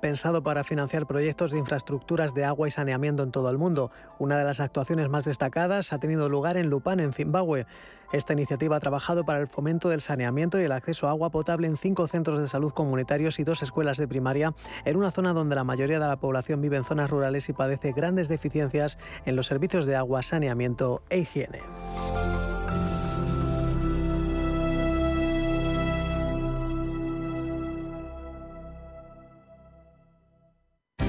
pensado para financiar proyectos de infraestructuras de agua y saneamiento en todo el mundo. Una de las actuaciones más destacadas ha tenido lugar en Lupán, en Zimbabue. Esta iniciativa ha trabajado para el fomento del saneamiento y el acceso a agua potable en cinco centros de salud comunitarios y dos escuelas de primaria, en una zona donde la mayoría de la población vive en zonas rurales y padece grandes deficiencias en los servicios de agua, saneamiento e higiene.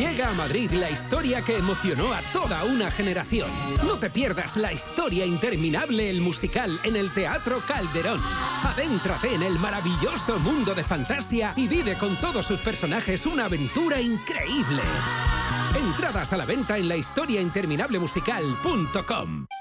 Llega a Madrid la historia que emocionó a toda una generación. No te pierdas la historia interminable, el musical, en el Teatro Calderón. Adéntrate en el maravilloso mundo de fantasía y vive con todos sus personajes una aventura increíble. Entradas a la venta en la historiainterminablemusical.com.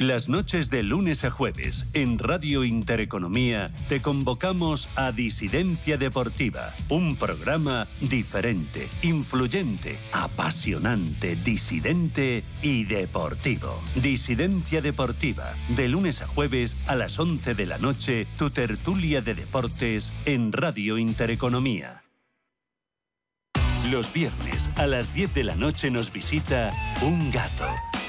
Las noches de lunes a jueves en Radio Intereconomía te convocamos a Disidencia Deportiva, un programa diferente, influyente, apasionante, disidente y deportivo. Disidencia Deportiva, de lunes a jueves a las 11 de la noche, tu tertulia de deportes en Radio Intereconomía. Los viernes a las 10 de la noche nos visita un gato,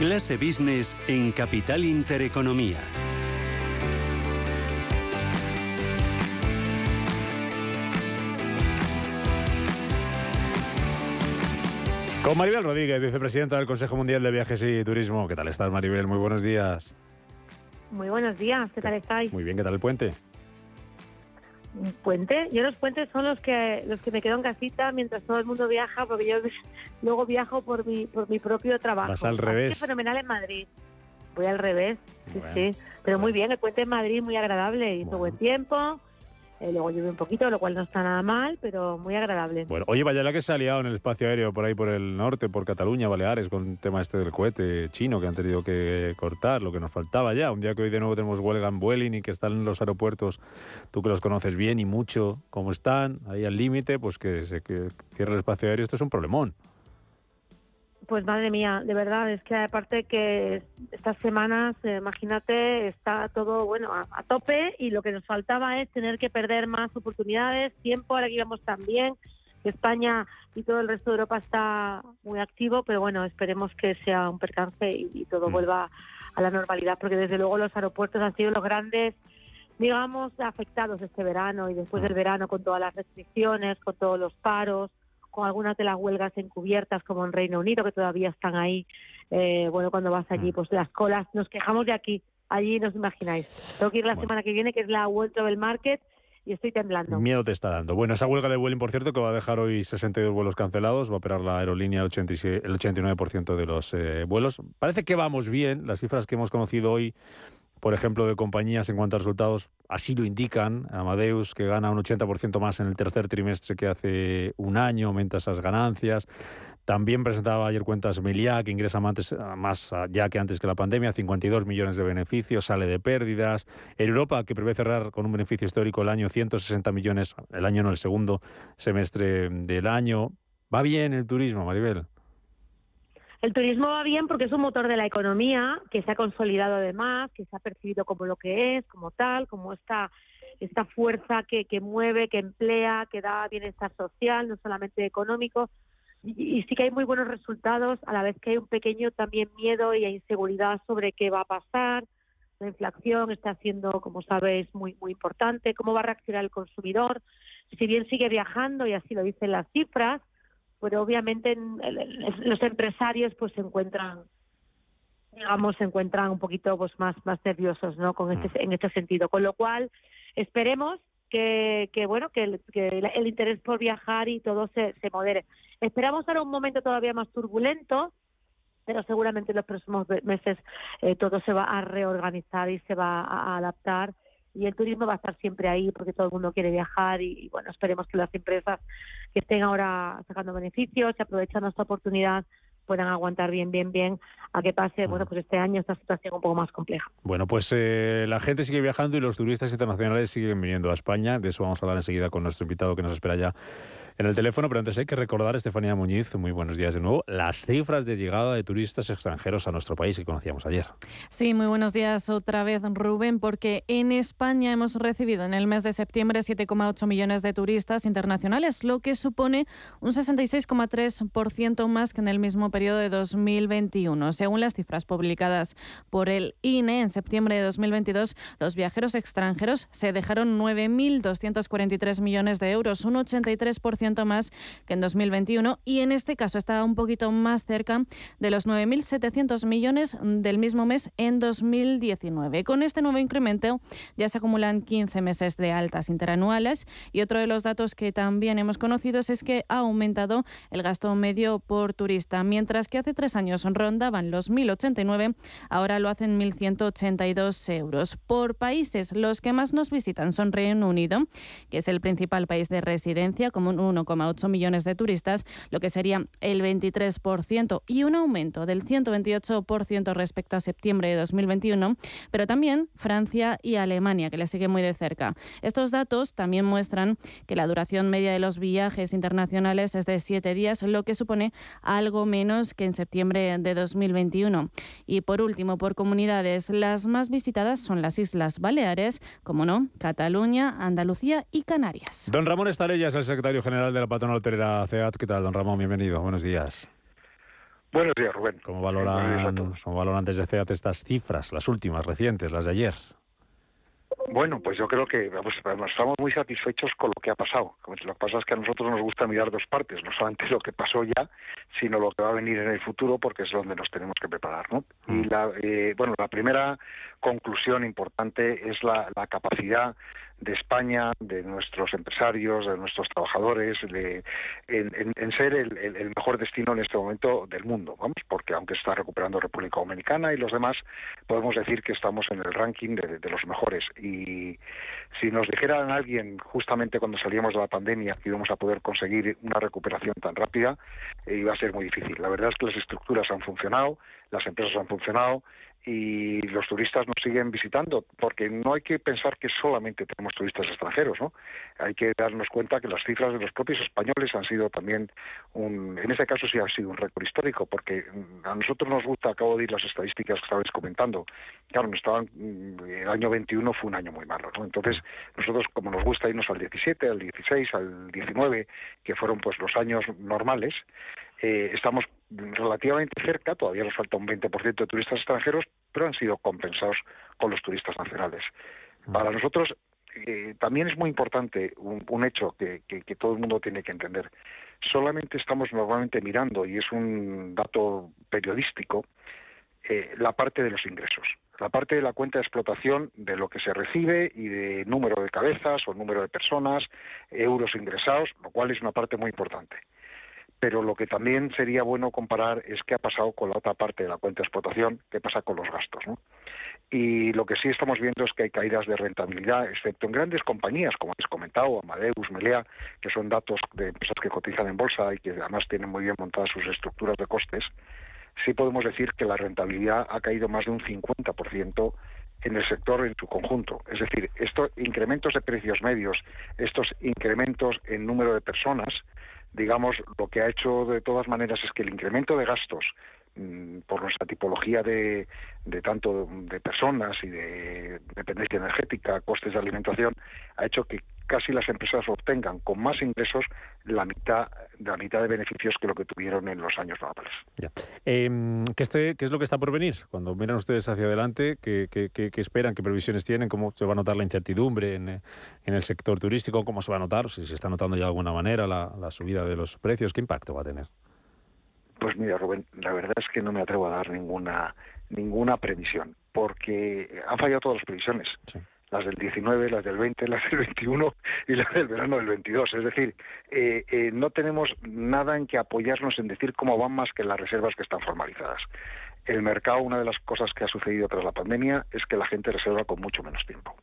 Clase Business en Capital Intereconomía. Con Maribel Rodríguez, vicepresidenta del Consejo Mundial de Viajes y Turismo. ¿Qué tal estás, Maribel? Muy buenos días. Muy buenos días, ¿qué tal estáis? Muy bien, ¿qué tal el puente? ¿Un puente? Yo los puentes son los que los que me quedo en casita mientras todo el mundo viaja, porque yo luego viajo por mi por mi propio trabajo. Vas al revés. Es fenomenal en Madrid. Voy al revés, sí, sí. Pero muy bien, el puente en Madrid muy agradable, hizo buen tiempo. Eh, luego llueve un poquito, lo cual no está nada mal, pero muy agradable. Bueno, oye, vaya la que se ha liado en el espacio aéreo por ahí por el norte, por Cataluña, Baleares, con el tema este del cohete chino que han tenido que cortar, lo que nos faltaba ya. Un día que hoy de nuevo tenemos huelga en Vueling y que están en los aeropuertos, tú que los conoces bien y mucho, cómo están, ahí al límite, pues que se que cierre el espacio aéreo, esto es un problemón. Pues madre mía, de verdad, es que aparte que estas semanas, eh, imagínate, está todo bueno a, a, tope y lo que nos faltaba es tener que perder más oportunidades, tiempo, ahora que íbamos tan bien, España y todo el resto de Europa está muy activo, pero bueno, esperemos que sea un percance y, y todo mm. vuelva a la normalidad, porque desde luego los aeropuertos han sido los grandes digamos, afectados este verano y después del verano con todas las restricciones, con todos los paros, con algunas de las huelgas encubiertas como en Reino Unido que todavía están ahí. Eh, bueno, cuando vas allí, pues las colas, nos quejamos de aquí, allí no os imagináis. Tengo que ir la bueno. semana que viene, que es la World Travel Market, y estoy temblando. Miedo te está dando. Bueno, esa huelga de Vueling, por cierto, que va a dejar hoy 62 vuelos cancelados, va a operar la aerolínea el, 86, el 89% de los eh, vuelos. Parece que vamos bien, las cifras que hemos conocido hoy, por ejemplo, de compañías en cuanto a resultados, así lo indican. Amadeus, que gana un 80% más en el tercer trimestre que hace un año, aumenta esas ganancias. También presentaba ayer cuentas Meliá, que ingresa más, ya que antes que la pandemia, 52 millones de beneficios, sale de pérdidas. Europa, que prevé cerrar con un beneficio histórico el año 160 millones, el año no, el segundo semestre del año. ¿Va bien el turismo, Maribel? El turismo va bien porque es un motor de la economía que se ha consolidado además, que se ha percibido como lo que es, como tal, como esta esta fuerza que, que mueve, que emplea, que da bienestar social, no solamente económico, y, sí que hay muy buenos resultados, a la vez que hay un pequeño también miedo y inseguridad sobre qué va a pasar. La inflación está siendo, como sabéis, muy, muy importante. ¿Cómo va a reaccionar el consumidor? Si bien sigue viajando, y así lo dicen las cifras, pero obviamente los empresarios pues se encuentran digamos se encuentran un poquito pues más más nerviosos no con este, mm. en este sentido con lo cual esperemos que, que bueno, que el, que el, interés por viajar y todo se, se modere. Esperamos ahora un momento todavía más turbulento, pero seguramente en los próximos meses eh, todo se va a reorganizar y se va a adaptar y el turismo va a estar siempre ahí porque todo el mundo quiere viajar y, bueno, esperemos que las empresas que estén ahora sacando beneficios y aprovechando esta oportunidad puedan aguantar bien, bien, bien a que pase, bueno, pues este año esta situación un poco más compleja. Bueno, pues eh, la gente sigue viajando y los turistas internacionales siguen viniendo a España. De eso vamos a hablar enseguida con nuestro invitado que nos espera ya en el teléfono, pero antes hay que recordar, Estefanía Muñiz, muy buenos días de nuevo, las cifras de llegada de turistas extranjeros a nuestro país que conocíamos ayer. Sí, muy buenos días otra vez, Rubén, porque en España hemos recibido en el mes de septiembre 7,8 millones de turistas internacionales, lo que supone un 66,3% más que en el mismo periodo de 2021. Según las cifras publicadas por el INE en septiembre de 2022, los viajeros extranjeros se dejaron 9.243 millones de euros, un 83% más que en 2021 y en este caso está un poquito más cerca de los 9.700 millones del mismo mes en 2019. Con este nuevo incremento ya se acumulan 15 meses de altas interanuales y otro de los datos que también hemos conocido es que ha aumentado el gasto medio por turista. Mientras que hace tres años rondaban los 1.089, ahora lo hacen 1.182 euros. Por países, los que más nos visitan son Reino Unido, que es el principal país de residencia, como un 1,8 millones de turistas, lo que sería el 23% y un aumento del 128% respecto a septiembre de 2021, pero también Francia y Alemania, que le sigue muy de cerca. Estos datos también muestran que la duración media de los viajes internacionales es de siete días, lo que supone algo menos que en septiembre de 2021. Y por último, por comunidades, las más visitadas son las Islas Baleares, como no, Cataluña, Andalucía y Canarias. Don Ramón Estalella es el secretario general de la patronal hotelera CEAT. ¿Qué tal, don Ramón? Bienvenido. Buenos días. Buenos días, Rubén. ¿Cómo valoran, ¿cómo valoran desde CEAT estas cifras, las últimas, recientes, las de ayer? Bueno, pues yo creo que estamos muy satisfechos con lo que ha pasado. Lo que pasa es que a nosotros nos gusta mirar dos partes, no solamente lo que pasó ya, sino lo que va a venir en el futuro, porque es donde nos tenemos que preparar. ¿no? Y mm. la, eh, bueno, la primera conclusión importante es la, la capacidad de España, de nuestros empresarios, de nuestros trabajadores, de, en, ser el, mejor destino en este momento del mundo, vamos, porque aunque está recuperando República Dominicana y los demás, podemos decir que estamos en el ranking de, los mejores. Y si nos dijeran alguien justamente cuando salíamos de la pandemia que íbamos a poder conseguir una recuperación tan rápida, eh, iba a ser muy difícil. La verdad es que las estructuras han funcionado, las empresas han funcionado, y los turistas nos siguen visitando, porque no hay que pensar que solamente tenemos turistas extranjeros, ¿no? Hay que darnos cuenta que las cifras de los propios españoles han sido también un, en este caso sí ha sido un récord histórico, porque mm, a nosotros nos gusta, acabo de ir las estadísticas que estabais comentando, claro, estaban, mm, el año 21 fue un año muy malo, ¿no? Entonces, nosotros como nos gusta irnos al 17, al 16, al 19, que fueron pues los años normales, eh, estamos relativamente cerca, todavía nos falta un 20% de turistas extranjeros, pero han sido compensados con los turistas nacionales. Para nosotros eh, también es muy importante un, hecho que, todo el mundo tiene que entender. Solamente estamos normalmente mirando, y es un dato periodístico, eh, la parte de los ingresos. la parte de la cuenta de explotación de lo que se recibe y de número de cabezas o número de personas, euros ingresados, lo cual es una parte muy importante. Pero lo que también sería bueno comparar es qué ha pasado con la otra parte de la cuenta de explotación, qué pasa con los gastos. Y lo que sí estamos viendo es que hay caídas de rentabilidad, excepto en grandes compañías, como habéis comentado, Amadeus, Melea, que son datos de empresas que cotizan en bolsa y que además tienen muy bien montadas sus estructuras de costes sí podemos decir que la rentabilidad ha caído más de un 50% en el sector en su conjunto. Es decir, estos incrementos de precios medios, estos incrementos en número de personas, digamos, lo que ha hecho de todas maneras es que el incremento de gastos por nuestra tipología de, de, tanto de personas y de dependencia energética, costes de alimentación, ha hecho que casi las empresas obtengan con más ingresos la mitad, la mitad de beneficios que lo que tuvieron en los años normales. Em, ¿qué, este, ¿qué, es lo que está por venir? Cuando miran ustedes hacia adelante, ¿qué, esperan? ¿Qué previsiones tienen? ¿Cómo se va a notar la incertidumbre en, en, el sector turístico? ¿Cómo se va a notar? Si se está notando ya de alguna manera la subida de los precios, ¿qué impacto va a tener? Pues mira, Rubén, la verdad es que no me atrevo a dar ninguna ninguna previsión, porque han fallado todas las previsiones. Sí las del 19, las del 20, las del 21 y las del verano del 22. Es decir, eh, eh, no tenemos nada en que apoyarnos en decir cómo van más que las reservas que están formalizadas. El mercado, una de las cosas que ha sucedido tras la pandemia es que la gente reserva con mucho menos tiempo.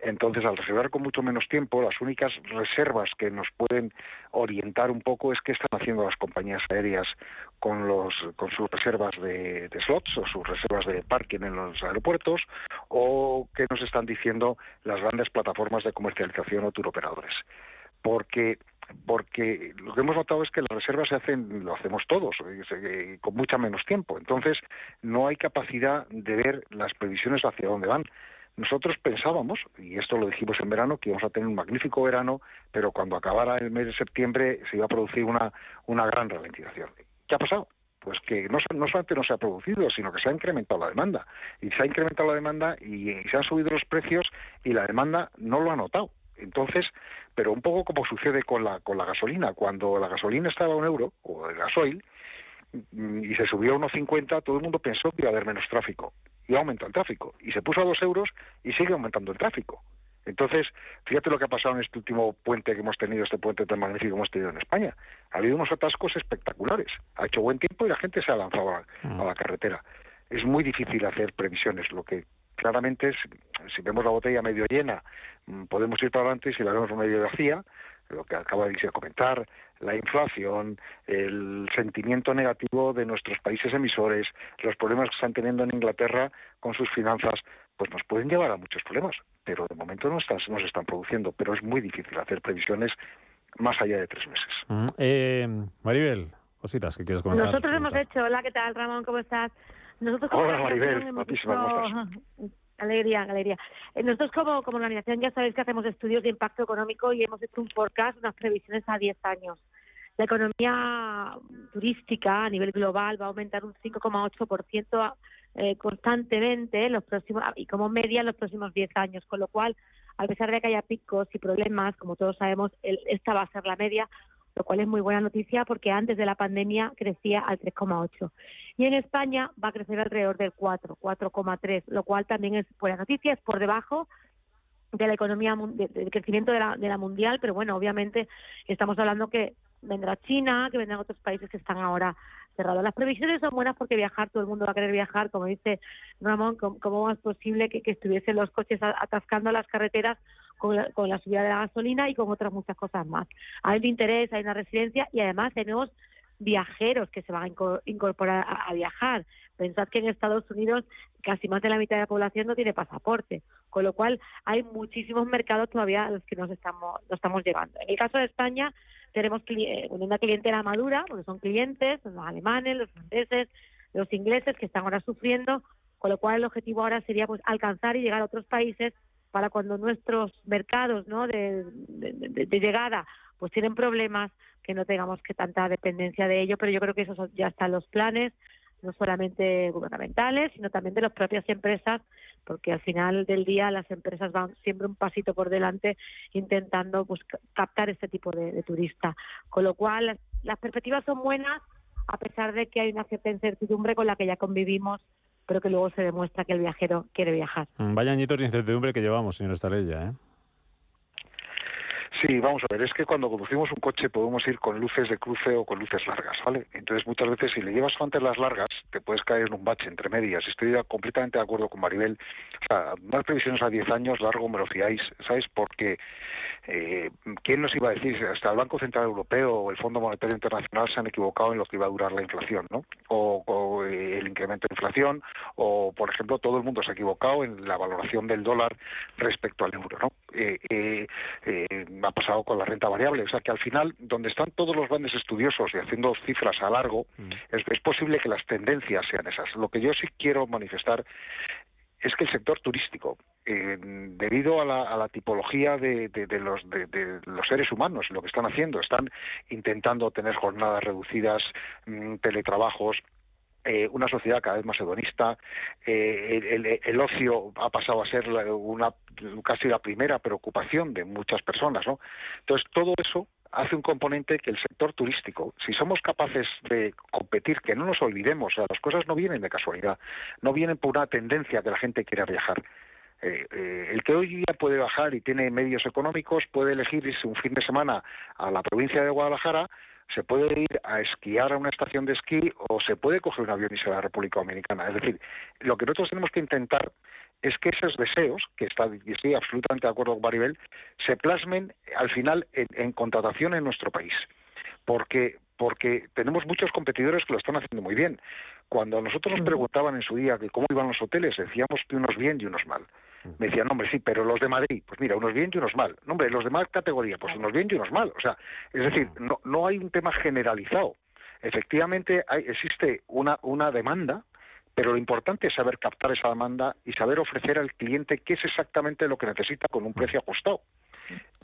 Entonces, al reservar con mucho menos tiempo, las únicas reservas que nos pueden orientar un poco es qué están haciendo las compañías aéreas con, los, con sus reservas de, slots o sus reservas de parking en los aeropuertos o qué nos están diciendo las grandes plataformas de comercialización o turoperadores. Porque porque lo que hemos notado es que las reservas se hacen, lo hacemos todos, eh, con mucha menos tiempo. Entonces, no hay capacidad de ver las previsiones hacia dónde van. Nosotros pensábamos, y esto lo dijimos en verano, que íbamos a tener un magnífico verano, pero cuando acabara el mes de septiembre se iba a producir una, una gran ralentización. ¿Qué ha pasado? Pues que no, no solamente no se ha producido, sino que se ha incrementado la demanda. Y se ha incrementado la demanda y, se han subido los precios y la demanda no lo ha notado. Entonces, pero un poco como sucede con la, con la gasolina. Cuando la gasolina estaba a un euro, o el gasoil, mm, y se subió a 1,50, todo el mundo pensó que iba a haber menos tráfico y ha aumentado el tráfico. Y se puso a dos euros y sigue aumentando el tráfico. Entonces, fíjate lo que ha pasado en este último puente que hemos tenido, este puente tan magnífico que hemos tenido en España. Ha habido unos atascos espectaculares. Ha hecho buen tiempo y la gente se ha lanzado a, la mm. carretera. Es muy difícil hacer previsiones. Lo que claramente es, si vemos la botella medio llena, mm, podemos ir para adelante y si la vemos medio vacía, lo que acaba de comentar, la inflación, el sentimiento negativo de nuestros países emisores, los problemas que están teniendo en Inglaterra con sus finanzas, pues nos pueden llevar a muchos problemas. Pero de momento no, están, no se están produciendo, pero es muy difícil hacer previsiones más allá de tres meses. Mm, eh, Maribel, cositas que quieres comentar. Nosotros hemos hecho, hola, ¿qué tal, Ramón? ¿Cómo estás? Nosotros hola, Maribel, guapísima, Alegría, galería. Eh, nosotros como, como organización ya sabéis que hacemos estudios de impacto económico y hemos hecho un forecast, unas previsiones a 10 años. La economía turística a nivel global va a aumentar un 5,8% eh, constantemente los próximos y como media en los próximos 10 años, con lo cual, a pesar de que haya picos y problemas, como todos sabemos, esta va a ser la media, lo cual es muy buena noticia porque antes de la pandemia crecía al 3,8. Y en España va a crecer alrededor del 4, 4,3, lo cual también es buena noticia, es por debajo de la economía, del crecimiento de la, de la mundial, pero bueno, obviamente estamos hablando que vendrá China, que vendrán otros países que están ahora cerrados. Las previsiones son buenas porque viajar, todo el mundo va a querer viajar, como dice Ramón, ¿cómo, es posible que, estuviesen los coches atascando las carreteras con la, con la subida de la gasolina y con otras muchas cosas más? Hay un interés, hay una residencia y además tenemos viajeros que se van a incorporar a, viajar. Pensad que en Estados Unidos casi más de la mitad de la población no tiene pasaporte, con lo cual hay muchísimos mercados todavía a los que nos estamos, nos estamos llevando. En el caso de España, tenemos eh, una clientela madura, porque son clientes, los alemanes, los franceses, los ingleses que están ahora sufriendo, con lo cual el objetivo ahora sería pues alcanzar y llegar a otros países para cuando nuestros mercados ¿no? de, llegada pues tienen problemas que no tengamos que tanta dependencia de ello, pero yo creo que eso ya están los planes, no solamente gubernamentales, sino también de las propias empresas, porque al final del día las empresas van siempre un pasito por delante intentando pues, captar este tipo de, turista. Con lo cual, las, perspectivas son buenas, a pesar de que hay una cierta incertidumbre con la que ya convivimos pero que luego se demuestra que el viajero quiere viajar. Mm, vaya añitos de incertidumbre que llevamos, señor Estalella, ¿eh? Sí, vamos a ver, es que cuando conducimos un coche podemos ir con luces de cruce o con luces largas, ¿vale? Entonces muchas veces si le llevas antes las largas te puedes caer en un bache entre medias. Estoy completamente de acuerdo con Maribel. O sea, más previsiones a 10 años, largo me lo fiáis, ¿sabes? Porque eh, ¿quién nos iba a decir? Hasta el Banco Central Europeo o el Fondo Monetario Internacional se han equivocado en lo que iba a durar la inflación, ¿no? O, eh, el incremento de inflación, o por ejemplo todo el mundo se ha equivocado en la valoración del dólar respecto al euro, ¿no? Eh, eh, eh pasado con la renta variable. O sea que al final, donde están todos los grandes estudiosos y haciendo cifras a largo, mm. es, posible que las tendencias sean esas. Lo que yo sí quiero manifestar es que el sector turístico, eh, debido a la, tipología de, los, de, los, seres humanos, lo que están haciendo, están intentando tener jornadas reducidas, mm, teletrabajos, eh, una sociedad cada vez más hedonista, eh, el, ocio ha pasado a ser una, casi la primera preocupación de muchas personas, ¿no? Entonces, todo eso hace un componente que el sector turístico, si somos capaces de competir, que no nos olvidemos, las cosas no vienen de casualidad, no vienen por una tendencia que la gente quiera viajar. Eh, el que hoy día puede bajar y tiene medios económicos puede elegir irse un fin de semana a la provincia de Guadalajara se puede ir a esquiar a una estación de esquí o se puede coger un avión y ir a la República Dominicana. Es decir, lo que nosotros tenemos que intentar es que esos deseos, que está, y estoy absolutamente de acuerdo con Maribel, se plasmen al final en, contratación en nuestro país. Porque, porque tenemos muchos competidores que lo están haciendo muy bien. Cuando nosotros nos preguntaban en su día que cómo iban los hoteles, decíamos que unos bien y unos mal. Me decían, hombre, sí, pero los de Madrid, pues mira, unos bien y unos mal. No, hombre, los de más categoría, pues unos bien y unos mal. O sea, es decir, no, no hay un tema generalizado. Efectivamente, hay, existe una, una demanda, pero lo importante es saber captar esa demanda y saber ofrecer al cliente qué es exactamente lo que necesita con un precio ajustado.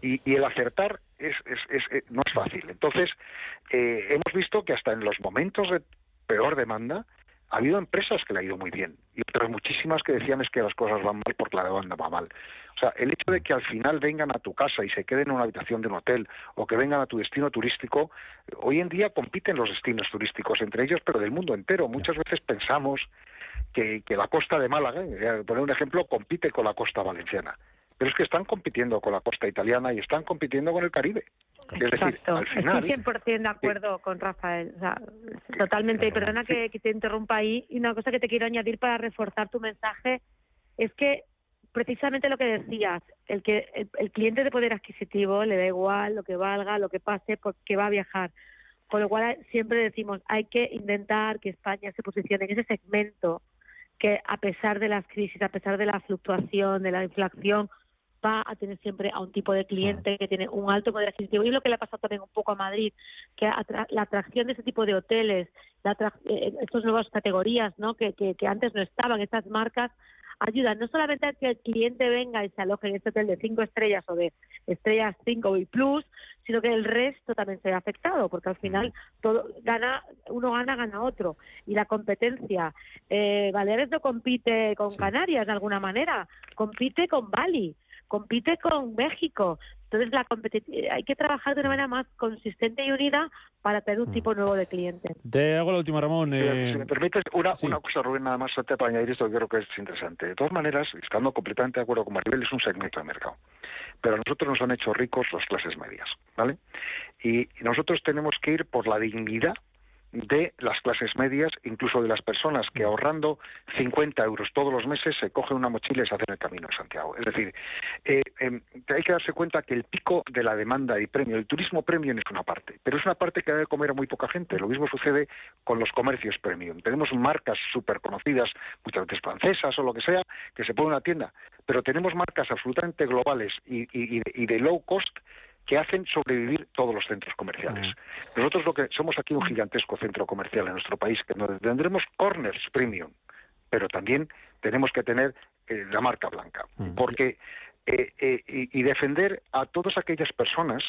Y, y el acertar es, es, es, eh, no es fácil. Entonces, eh, hemos visto que hasta en los momentos de peor demanda, ha habido empresas que le ha ido muy bien y otras muchísimas que decían es que las cosas van mal porque la demanda va mal. O sea, el hecho de que al final vengan a tu casa y se queden en una habitación de un hotel o que vengan a tu destino turístico, hoy en día compiten los destinos turísticos entre ellos, pero del mundo entero. Muchas veces pensamos que, que la costa de Málaga, eh, poner un ejemplo, compite con la costa valenciana pero es que están compitiendo con la costa italiana y están compitiendo con el Caribe. Es decir, al final... Estoy 100% de acuerdo con Rafael. totalmente. Y perdona que, te interrumpa ahí. Y una cosa que te quiero añadir para reforzar tu mensaje es que precisamente lo que decías, el que el, cliente de poder adquisitivo le da igual lo que valga, lo que pase, porque va a viajar. Con lo cual siempre decimos, hay que intentar que España se posicione en ese segmento que a pesar de las crisis, a pesar de la fluctuación, de la inflación, va a tener siempre a un tipo de cliente que tiene un alto poder adquisitivo. Y lo que le ha pasado también un poco a Madrid, que la atracción de ese tipo de hoteles, la eh, estas nuevas categorías ¿no? Que, que, que antes no estaban, estas marcas, ayudan no solamente a que el cliente venga y se aloje en este hotel de cinco estrellas o de estrellas cinco y plus, sino que el resto también se ve afectado, porque al final todo gana, uno gana, gana otro. Y la competencia, eh, Baleares no compite con Canarias de alguna manera, compite con Bali compite con México. Entonces la hay que trabajar de una manera más consistente y unida para tener un mm. tipo nuevo de cliente. Te hago la última, Ramón. Eh... Si me permites, una, una cosa, Rubén, nada más para añadir esto que creo que es interesante. De todas maneras, estando completamente de acuerdo con Maribel, es un segmento de mercado. Pero a nosotros nos han hecho ricos las clases medias, ¿vale? y nosotros tenemos que ir por la dignidad de las clases medias, incluso de las personas que ahorrando 50 euros todos los meses se cogen una mochila y se hacen el camino a Santiago. Es decir, eh, em, hay que darse cuenta que el pico de la demanda y premio, el turismo premium es una parte, pero es una parte que debe comer a muy poca gente. Lo mismo sucede con los comercios premium. Tenemos marcas súper conocidas, muchas veces francesas o lo que sea, que se ponen en una tienda, pero tenemos marcas absolutamente globales y, y de low cost que hacen sobrevivir todos los centros comerciales. Nosotros lo que somos aquí un gigantesco centro comercial en nuestro país, que tendremos corners premium, pero también tenemos que tener eh, la marca blanca, porque eh, eh, y, defender a todas aquellas personas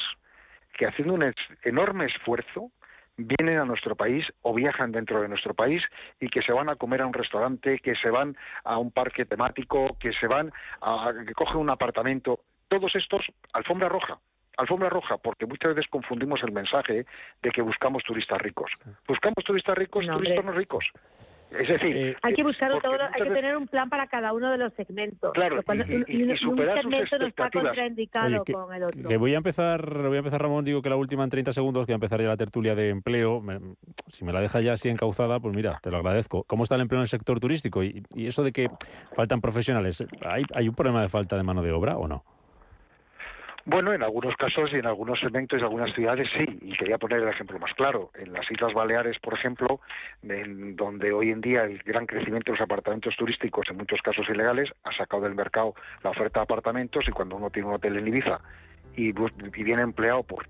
que haciendo un enorme esfuerzo vienen a nuestro país o viajan dentro de nuestro país y que se van a comer a un restaurante, que se van a un parque temático, que se van a que cogen un apartamento, todos estos alfombra roja alfombra roja, porque muchas veces confundimos el mensaje de que buscamos turistas ricos. Buscamos turistas ricos, turistas no ricos. Es decir, eh, hay que buscar todo, hay que tener un plan para cada uno de los segmentos. Claro, y, un segmento no está contraindicado con el otro. Le voy a empezar, le voy a empezar Ramón, digo que la última en 30 segundos, que va a empezar ya la tertulia de empleo. si me la deja ya así encauzada, pues mira, te lo agradezco. ¿Cómo está el empleo en el sector turístico? Y, eso de que faltan profesionales, ¿hay, ¿hay un problema de falta de mano de obra o no? Bueno, en algunos casos y en algunos segmentos y algunas ciudades sí, y quería poner el ejemplo más claro. En las Islas Baleares, por ejemplo, en donde hoy en día el gran crecimiento de los apartamentos turísticos, en muchos casos ilegales, ha sacado del mercado la oferta de apartamentos y cuando uno tiene un hotel en Ibiza y, viene empleado por,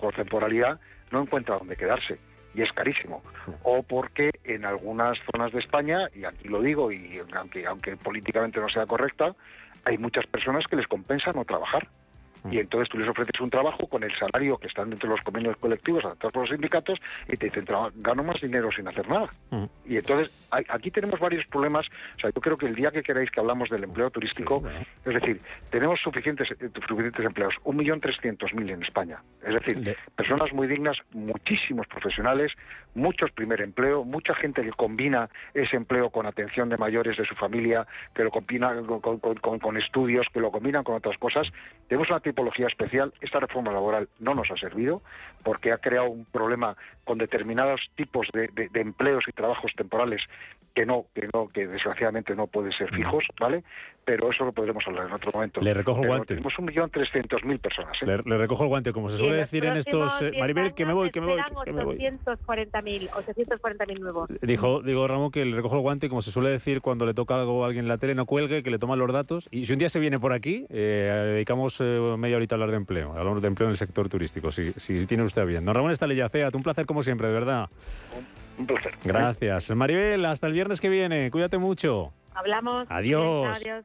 por temporalidad, no encuentra dónde quedarse y es carísimo. O porque en algunas zonas de España, y aquí lo digo, y aunque, aunque políticamente no sea correcta, hay muchas personas que les compensa no trabajar y mm. entonces tú les ofreces un trabajo con el salario que están dentro de los convenios colectivos adaptados por los sindicatos y te dicen, gano más dinero sin hacer nada. Mm. Y entonces aquí tenemos varios problemas. O sea, yo creo que el día que queráis que hablamos del empleo turístico, es decir, tenemos suficientes, eh, suficientes empleos, un millón trescientos mil en España. Es decir, personas muy dignas, muchísimos profesionales, muchos primer empleo, mucha gente que combina ese empleo con atención de mayores de su familia, que lo combina con, con estudios, que lo combinan con otras cosas. Tenemos una tipología especial. Esta reforma laboral no nos ha servido porque ha creado un problema con determinados tipos de, empleos y trabajos temporales que no, que no, que desgraciadamente no pueden ser fijos, ¿vale? Pero eso lo podremos hablar en otro momento. Le recojo el guante. Tenemos un millón trescientos mil personas. ¿eh? Le, recojo el guante, como se suele decir en estos. Eh, Maribel, que me voy, que me voy. Que me voy. 840.000 nuevos. Dijo, digo Ramón que le recojo el guante, como se suele decir cuando le toca algo a alguien en la tele, no cuelgue, que le toman los datos. Y si un día se viene por aquí, eh, dedicamos media horita a hablar de empleo. Hablamos de empleo en el sector turístico, si, si tiene usted bien. Don Ramón Estalellacea, un placer como siempre, de verdad. Un placer. Gracias. Maribel, hasta el viernes que viene. Cuídate mucho. Hablamos. Adiós. Adiós.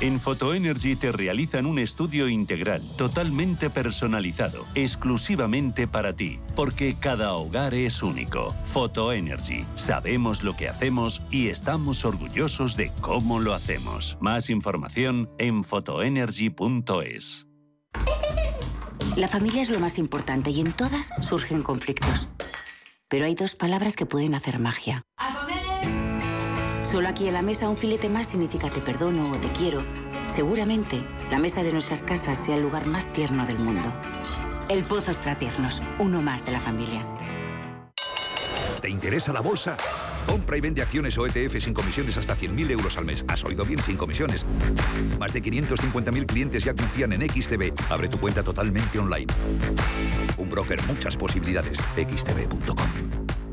En Photoenergy te realizan un estudio integral, totalmente personalizado, exclusivamente para ti, porque cada hogar es único. Photoenergy, sabemos lo que hacemos y estamos orgullosos de cómo lo hacemos. Más información en photoenergy.es. La familia es lo más importante y en todas surgen conflictos. Pero hay dos palabras que pueden hacer magia. Solo aquí en la mesa un filete más significa te perdono o te quiero. Seguramente la mesa de nuestras casas sea el lugar más tierno del mundo. El Pozo Tiernos, uno más de la familia. ¿Te interesa la bolsa? Compra y vende acciones o ETF sin comisiones hasta 100.000 euros al mes. ¿Has oído bien? Sin comisiones. Más de 550.000 clientes ya confían en XTB. Abre tu cuenta totalmente online. Un broker, muchas posibilidades. xtb.com.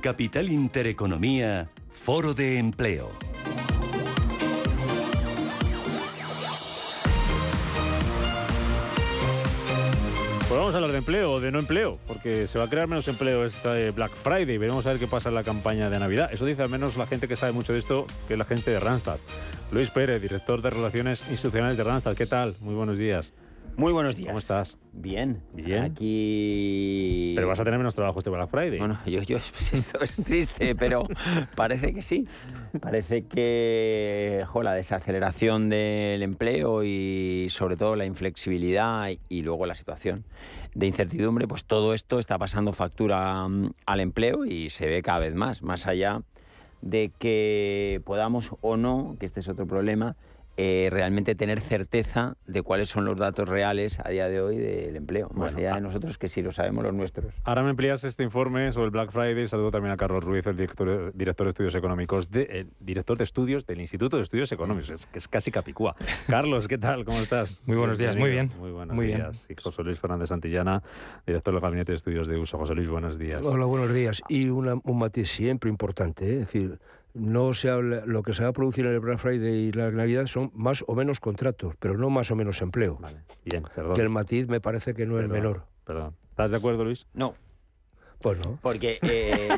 Capital Intereconomía, Foro de Empleo. Pues vamos a hablar de empleo o de no empleo, porque se va a crear menos empleo este Black Friday. Veremos a ver qué pasa en la campaña de Navidad. Eso dice al menos la gente que sabe mucho de esto, que es la gente de Randstad. Luis Pérez, director de Relaciones Institucionales de Randstad. ¿Qué tal? Muy buenos días. Muy buenos días. ¿Cómo estás? Bien. Bien. Aquí. Pero vas a tener menos trabajo este Black Friday. Bueno, yo, yo esto es triste, pero parece que sí. Parece que jo, la desaceleración del empleo y sobre todo la inflexibilidad y, y luego la situación de incertidumbre, pues todo esto está pasando factura mm, al empleo y se ve cada vez más, más allá de que podamos o no, que este es otro problema, eh, realmente tener certeza de cuáles son los datos reales a día de hoy del empleo, más Bueno, allá ah. de nosotros que si lo sabemos los nuestros. Ahora me amplías este informe sobre el Black Friday. Saludo también a Carlos Ruiz, el director, director de estudios económicos, de, el director de estudios del Instituto de Estudios Económicos, es, que es casi Capicúa. Carlos, ¿qué tal? ¿Cómo estás? Muy buenos días, muy bien. Muy buenos Muy bien. días. Y José Luis Fernández Santillana, director del Gabinete de Estudios de Uso. José Luis, buenos días. Hola, buenos días. Y una- un matiz siempre importante, ¿eh? es decir, no se habla, lo que se va a producir en el Black Friday y la Navidad son más o menos contratos, pero no más o menos empleo. Bien, perdón. Que el matiz me parece que no es Perdón, menor. Perdón. ¿Estás de acuerdo, Luis? No. Pues no. Porque, eh,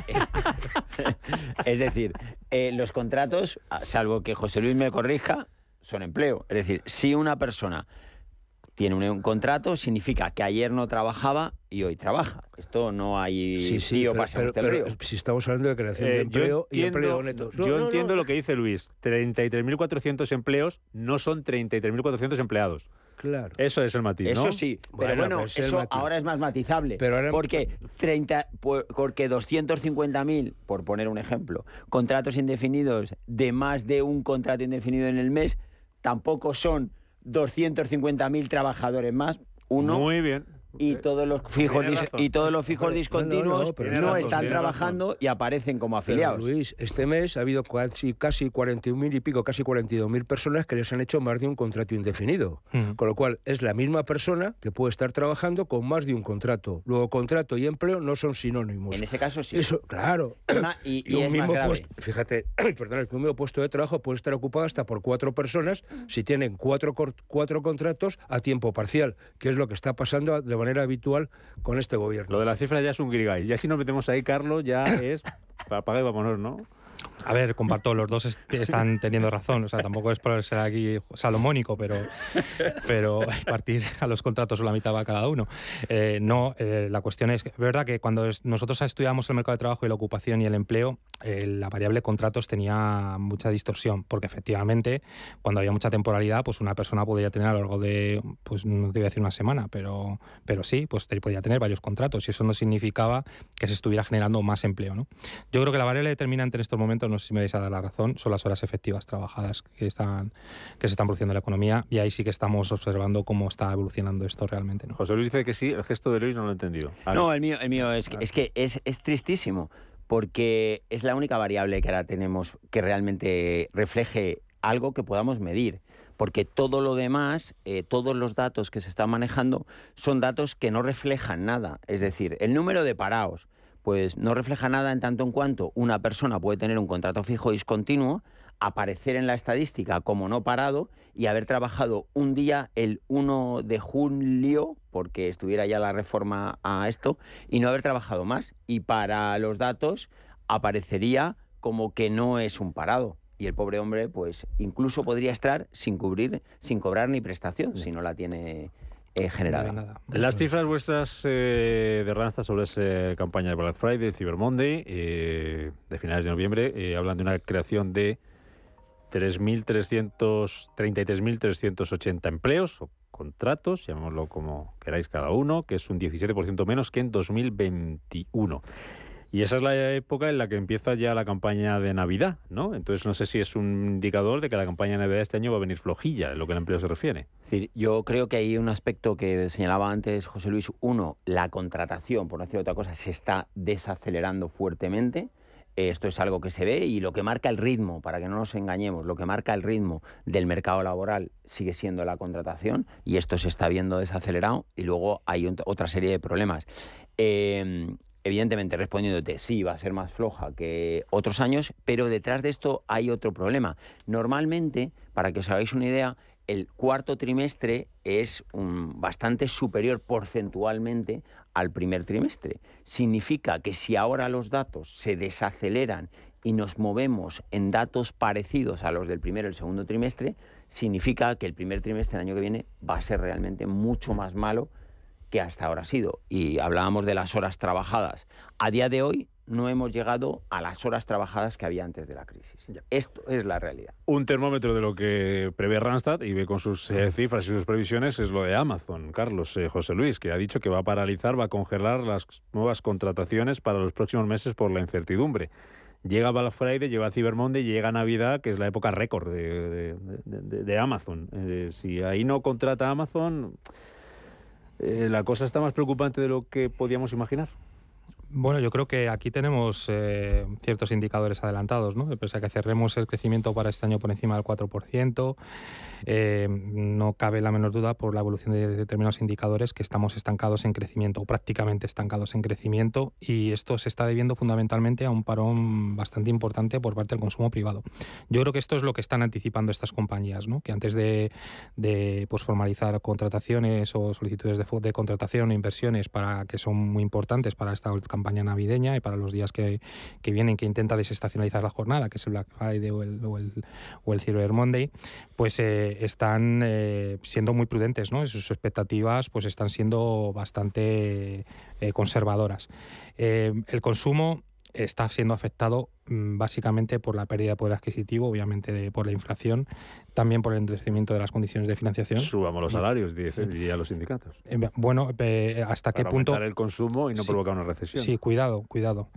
es decir, eh, los contratos, salvo que José Luis me corrija, son empleo. Es decir, si una persona tiene un, un contrato, significa que ayer no trabajaba y hoy trabaja. Esto no hay Sí, sí, tío pero, pero- río. si estamos hablando de creación de Eh, yo empleo y empleo neto. No, yo no, no, entiendo lo que dice Luis. 33.400 empleos no son 33.400 empleados. Claro. Eso es el matiz, ¿no? Eso sí, pero bueno, pues eso ahora es más matizable. Pero ahora- porque 30, pu- porque 250.000, por poner un ejemplo, contratos indefinidos de más de un contrato indefinido en el mes, tampoco son 250.000 trabajadores más. Uno. Muy bien. Y todos los fijos y todos los fijos No, no, discontinuos no, pero no, tienes razón, están trabajando y aparecen como Pero, afiliados. Luis, este mes ha habido casi, casi 41.000 y pico, casi 42.000 personas que les han hecho más de un contrato indefinido. Ujú. Con lo cual, es la misma persona que puede estar trabajando con más de un contrato. Luego, contrato y empleo no son sinónimos. En ese caso sí. Eso, claro. Y, Y, y un es más mismo grave. puesto, fíjate, perdón, un mismo puesto de trabajo puede estar ocupado hasta por cuatro personas si tienen cuatro, cuatro contratos a tiempo parcial, que es lo que está pasando de manera habitual con este gobierno. Lo de la cifra ya es un grigay. Ya si nos metemos ahí, Carlos, ya es para pagar y vámonos, ¿no? A ver, comparto, los dos est- están teniendo razón. O sea, tampoco es por ser aquí salomónico, pero, pero partir a los contratos o la mitad va cada uno. Eh, no, eh, la cuestión es, es verdad que cuando es- nosotros estudiamos el mercado de trabajo y la ocupación y el empleo, eh, la variable contratos tenía mucha distorsión, porque efectivamente, cuando había mucha temporalidad, pues una persona podía tener a lo largo de, pues no te voy a decir una semana, pero, pero sí, pues podía tener varios contratos y eso no significaba que se estuviera generando más empleo. ¿no? Yo creo que la variable determinante en estos momentos, no sé si me vais a dar la razón, son las horas efectivas trabajadas que, están, que se están produciendo en la economía y ahí sí que estamos observando cómo está evolucionando esto realmente. ¿no? José Luis dice que sí, el gesto de Luis no lo he entendido. No, el mío, el mío es, que- es que es, es tristísimo, porque es la única variable que ahora tenemos que realmente refleje algo que podamos medir. Porque todo lo demás, eh, todos los datos que se están manejando, son datos que no reflejan nada. Es decir, el número de parados, pues no refleja nada en tanto en cuanto una persona puede tener un contrato fijo discontinuo, aparecer en la estadística como no parado y haber trabajado un día el 1 de julio, porque estuviera ya la reforma a esto, y no haber trabajado más. Y para los datos aparecería como que no es un parado. Y el pobre hombre, pues incluso podría estar sin cubrir, sin cobrar ni prestación, si no la tiene eh, generada. Las cifras vuestras eh, de Randstad sobre esa campaña de Black Friday, Cyber Monday, eh, de finales de noviembre, eh, hablan de una creación de 3.300 33.380 empleos o contratos, llamémoslo como queráis cada uno, que es un 17% menos que en 2021. Y esa es la época en la que empieza ya la campaña de Navidad, ¿no? Entonces no sé si es un indicador de que la campaña de Navidad este año va a venir flojilla, en lo que el empleo se refiere. Es decir, yo creo que hay un aspecto que señalaba antes José Luis. Uno, la contratación, por no decir otra cosa, se está desacelerando fuertemente. Eh, Esto es algo que se ve y lo que marca el ritmo, para que no nos engañemos, lo que marca el ritmo del mercado laboral sigue siendo la contratación y esto se está viendo desacelerado y luego hay ot- otra serie de problemas. Eh, evidentemente respondiéndote, sí, va a ser más floja que otros años, pero detrás de esto hay otro problema. Normalmente, para que os hagáis una idea, el cuarto trimestre es bastante superior porcentualmente al primer trimestre. Significa que si ahora los datos se desaceleran y nos movemos en datos parecidos a los del primer y el segundo trimestre, significa que el primer trimestre del año que viene va a ser realmente mucho más malo que hasta ahora ha sido. Y hablábamos de las horas trabajadas. A día de hoy no hemos llegado a las horas trabajadas que había antes de la crisis. Esto es la realidad. Un termómetro de lo que prevé Randstad y ve con sus eh, cifras y sus previsiones es lo de Amazon, Carlos eh, José Luis, que ha dicho que va a paralizar, va a congelar las nuevas contrataciones para los próximos meses por la incertidumbre. Llega Black Friday, llega Cyber Monday, llega Navidad, que es la época récord de, Amazon. Eh, si ahí no contrata Amazon, la cosa está más preocupante de lo que podíamos imaginar. Bueno, yo creo que aquí tenemos eh, ciertos indicadores adelantados, ¿no? Pese a que cerremos el crecimiento para este año por encima del 4%, eh, no cabe la menor duda por la evolución de determinados indicadores que estamos estancados en crecimiento, o prácticamente estancados en crecimiento, y esto se está debiendo fundamentalmente a un parón bastante importante por parte del consumo privado. Yo creo que esto es lo que están anticipando estas compañías, ¿no? Que antes de, pues, formalizar contrataciones o solicitudes de, de contratación o inversiones para que son muy importantes para esta campaña, campaña navideña y para los días que, que vienen, que intenta desestacionalizar la jornada, que es el Black Friday o el, o el, Cyber Monday, pues eh, están eh, siendo muy prudentes, ¿no? sus expectativas pues están siendo bastante eh, conservadoras. el consumo está siendo afectado mm, básicamente por la pérdida de poder adquisitivo, obviamente por la inflación, también por el endurecimiento de las condiciones de financiación. Subamos los salarios, diría los sindicatos. Eh, bueno, ¿hasta qué punto? el consumo y no provocar una recesión. Sí, cuidado, cuidado.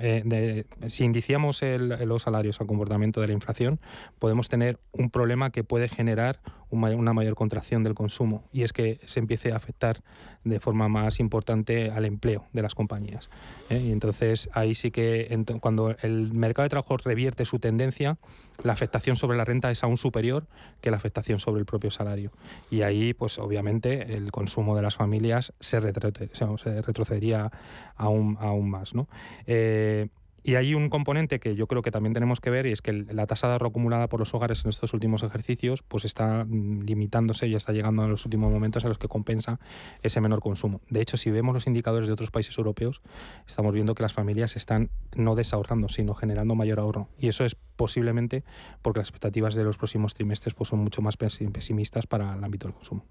Eh, si indiciamos los salarios al comportamiento de la inflación, podemos tener un problema que puede generar una mayor contracción del consumo y es que se empiece a afectar de forma más importante al empleo de las compañías. ¿eh? Y entonces ahí sí que cuando el mercado de trabajo revierte su tendencia, la afectación sobre la renta es aún superior que la afectación sobre el propio salario. Y ahí, pues obviamente, el consumo de las familias se, retrocedería aún, aún más. ¿no? Eh, y hay un componente que yo creo que también tenemos que ver y es que la tasa de ahorro acumulada por los hogares en estos últimos ejercicios pues está mm, limitándose y está llegando a los últimos momentos a los que compensa ese menor consumo. De hecho, si vemos los indicadores de otros países europeos, estamos viendo que las familias están no desahorrando, sino generando mayor ahorro. Y eso es posiblemente porque las expectativas de los próximos trimestres pues, son mucho más pesimistas para el ámbito del consumo.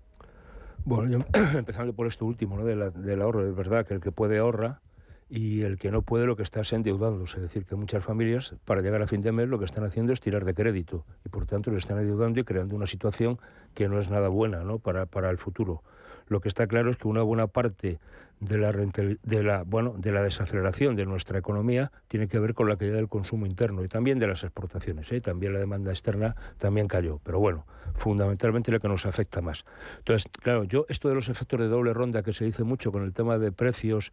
Bueno, empezando por esto último, ¿no? del ahorro, es verdad que el que puede ahorra y el que no puede lo que está es endeudándose. Es decir, que muchas familias, para llegar a fin de mes, lo que están haciendo es tirar de crédito y por tanto le están endeudando y creando una situación que no es nada buena ¿no? para, para el futuro. Lo que está claro es que una buena parte de la, de la, bueno, de la desaceleración de nuestra economía tiene que ver con la caída del consumo interno y también de las exportaciones. ¿eh? También la demanda externa también cayó. Pero bueno, fundamentalmente lo que nos afecta más. Entonces, claro, yo esto de los efectos de doble ronda que se dice mucho con el tema de precios,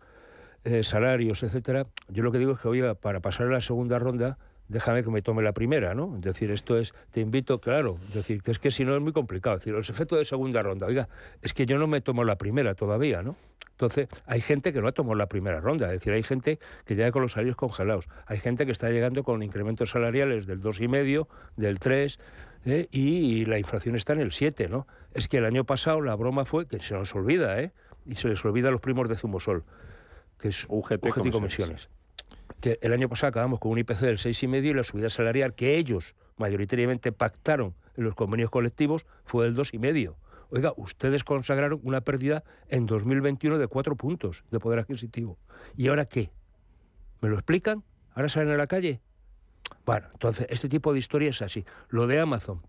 eh, salarios, etcétera, yo lo que digo es que, oiga, para pasar a la segunda ronda, déjame que me tome la primera, ¿no? Es decir, esto es, te invito, claro, es decir, que es que si no es muy complicado. Es decir, los efectos de segunda ronda, oiga, es que yo no me tomo la primera todavía, ¿no? Entonces, hay gente que no ha tomado la primera ronda, es decir, hay gente que llega con los salarios congelados, hay gente que está llegando con incrementos salariales del 2,5, del 3, ¿eh? y, la inflación está en el 7, ¿no? Es que el año pasado la broma fue, que se nos olvida, ¿eh? Y se les olvida a los primos de Zumosol que es UGT, y comisiones. Que el año pasado acabamos con un IPC del 6,5 y la subida salarial que ellos mayoritariamente pactaron en los convenios colectivos fue del 2,5. Oiga, ustedes consagraron una pérdida en 2021 de 4 puntos de poder adquisitivo. ¿Y ahora qué? ¿Me lo explican? ¿Ahora salen a la calle? Bueno, entonces, este tipo de historia es así. Lo de Amazon,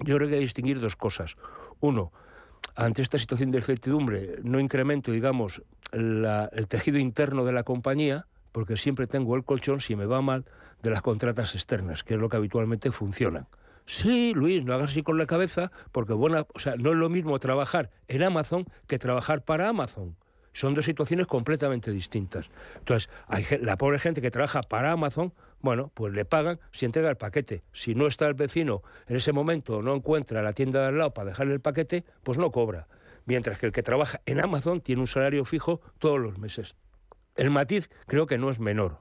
yo creo que hay que distinguir dos cosas. Uno, ante esta situación de incertidumbre, no incremento, digamos, el tejido interno de la compañía, porque siempre tengo el colchón, si me va mal, de las contratas externas, que es lo que habitualmente funciona. Sí, Luis, no hagas así con la cabeza, porque buena, o sea, no es lo mismo trabajar en Amazon que trabajar para Amazon. Son dos situaciones completamente distintas. Entonces, la pobre gente que trabaja para Amazon, bueno, pues le pagan si entrega el paquete. Si no está el vecino en ese momento, no encuentra la tienda de al lado para dejarle el paquete, pues no cobra. Mientras que el que trabaja en Amazon tiene un salario fijo todos los meses. el matiz creo que no es menor.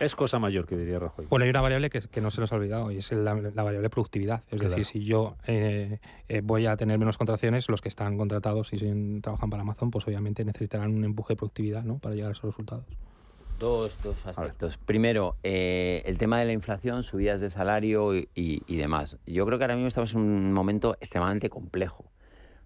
Es cosa mayor que diría Rajoy. Bueno, hay una variable que, que no se nos ha olvidado y es la, la variable productividad. Es Claro. decir, si yo eh, eh, voy a tener menos contrataciones, los que están contratados y sin- trabajan para Amazon, pues obviamente necesitarán un empuje de productividad ¿no? para llegar a esos resultados. Dos, dos aspectos. Primero, eh, el tema de la inflación, subidas de salario y, y- y demás. Yo creo que ahora mismo estamos en un momento extremadamente complejo,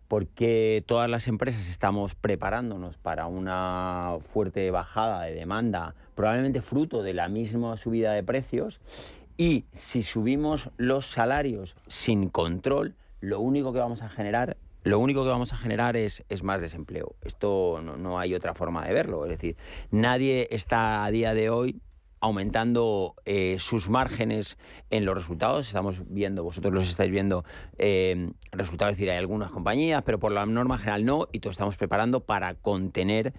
porque todas las empresas estamos preparándonos para una fuerte bajada de demanda, probablemente fruto de la misma subida de precios, y si subimos los salarios sin control, lo único que vamos a generar lo único que vamos a generar es, más desempleo. Esto no, no hay otra forma de verlo. Es decir, nadie está a día de hoy aumentando eh, sus márgenes en los resultados. Estamos viendo, vosotros los estáis viendo, eh, resultados, es decir, hay algunas compañías, pero por la norma general no, y todos estamos preparando para contener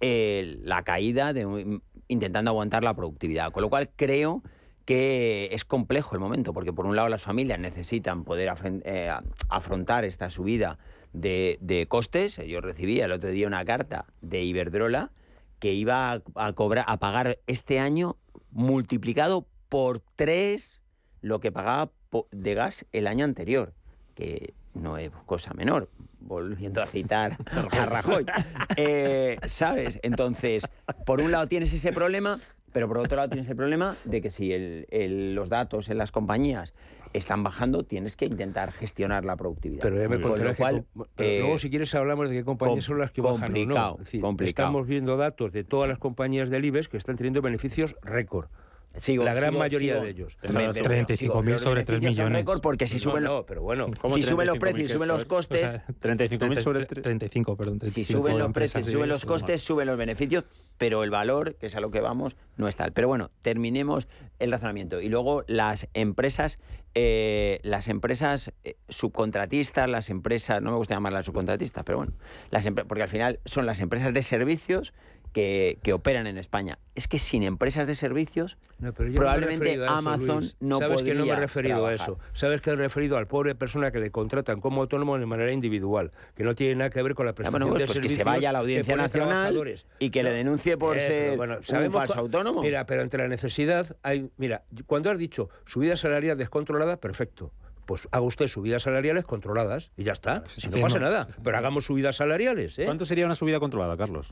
eh, la caída, de, intentando aguantar la productividad. Con lo cual creo que es complejo el momento, porque por un lado las familias necesitan poder afrontar esta subida de, de costes. Yo recibí el otro día una carta de Iberdrola que iba a cobrar, a pagar este año multiplicado por tres lo que pagaba de gas el año anterior, que no es cosa menor, volviendo a citar a Rajoy. Eh, ¿Sabes? Entonces, por un lado tienes ese problema, pero por otro lado tienes el problema de que si el- el- los datos en las compañías están bajando, tienes que intentar gestionar la productividad. Pero ya me lo que pero eh, luego si quieres hablamos de qué compañías com- son las que bajan o no. complicado, Es decir, complicado. Estamos viendo datos de todas las compañías del IBEX que están teniendo beneficios récord. Sigo, la gran sigo, mayoría sigo. de ellos. Me- me- 35.000 los sobre 3 beneficios son millones. porque si No, suben, no, pero bueno. si suben los precios y suben los costes, 35.000 sobre 35, perdón. 35 si suben los precios suben los costes, suben los beneficios, pero el valor, que es a lo que vamos, no es tal. Pero bueno, terminemos el razonamiento. Y luego las empresas, eh, las empresas eh, subcontratistas, las empresas, no me gusta llamarlas subcontratistas, pero bueno, las porque al final son las empresas de servicios que, que operan en España. Es que sin empresas de servicios, No, pero yo no me he probablemente eso, Amazon Luis. no Sabes podría que no me he referido trabajar. a eso. Sabes que he referido al pobre persona que le contratan como autónomo de manera individual, que no tiene nada que ver con la prestación bueno, pues, de pues que servicios se vaya a la que Audiencia Nacional y que le denuncie por Eh, ser bueno, un falso autónomo. Mira, pero entre la necesidad hay... Mira, cuando has dicho subida salarial descontrolada, perfecto. Pues haga usted subidas salariales controladas y ya está. Si no pasa nada. Pero hagamos subidas salariales, ¿eh? ¿Cuánto sería una subida controlada, Carlos?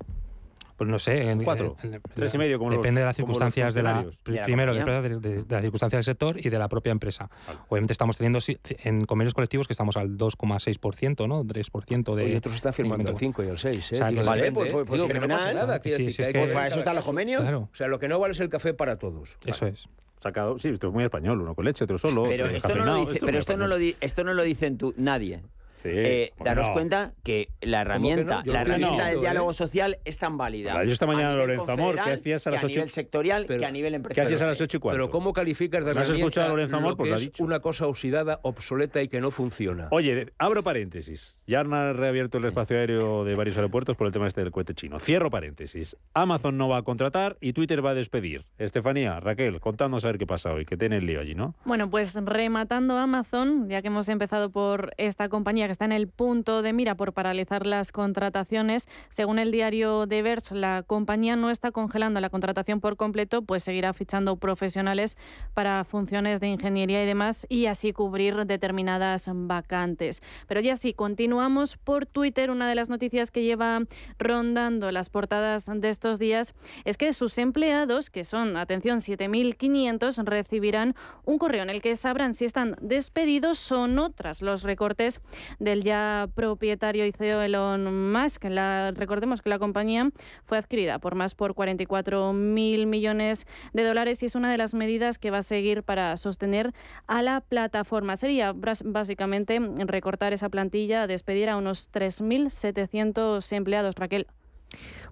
Pues no sé. En, Cuatro, en- en- tres y medio, como los- Depende de las los circunstancias de la. Primero, de, de- de las circunstancias del sector y de la propia empresa. Obviamente estamos teniendo si- en convenios colectivos que estamos al 2,6%, ¿no? 3% de. Y otros están firmando el 5 y el 6, ¿eh? O sea, Digo, que- depende, pues- pues- pues Digo que no pasa nada. Sí, decir sí, es hay que- ver Para eso están los convenios. Claro. O sea, lo que no vale es el café para todos. Eso es. Sacado, sí, esto es muy español, uno con leche, otro solo. Pero esto no lo dice, pero esto no lo di- esto no lo dicen tú nadie. Sí, Eh, ¿cómo daros no? cuenta que la que no? herramienta, la herramienta no, del diálogo social es tan válida. Yo esta mañana, Lorenzo Amor, ¿qué hacías a las que a ocho? nivel sectorial, Pero- que a nivel ¿Qué empresarial. hacías a las 8 y cuarto? Pero ¿cómo calificas de ¿No has herramienta escuchado a Lorenzo Amor? lo Pues que lo ha es dicho. una cosa oxidada, obsoleta y que no funciona? Oye, abro paréntesis. Ya han reabierto el espacio aéreo de varios aeropuertos por el tema este del cohete chino. Cierro paréntesis. Amazon no va a contratar y Twitter va a despedir. Estefanía, Raquel, contadnos a ver qué pasa hoy, que tiene el lío allí, ¿no? Bueno, pues rematando Amazon, ya que hemos empezado por esta compañía que está en el punto de mira por paralizar las contrataciones, según el diario The Verge, la compañía no está congelando la contratación por completo, pues seguirá fichando profesionales para funciones de ingeniería y demás y así cubrir determinadas vacantes. Pero ya sí, continuamos por Twitter. Una de las noticias que lleva rondando las portadas de estos días es que sus empleados, que son, atención, 7.500, recibirán un correo en el que sabrán si están despedidos o no tras los recortes del ya propietario y CEO Elon Musk. La- recordemos que la compañía fue adquirida por más por 44.000 millones de dólares y es una de las medidas que va a seguir para sostener a la plataforma. Sería básicamente recortar esa plantilla, despedir a unos 3.700 empleados. Raquel.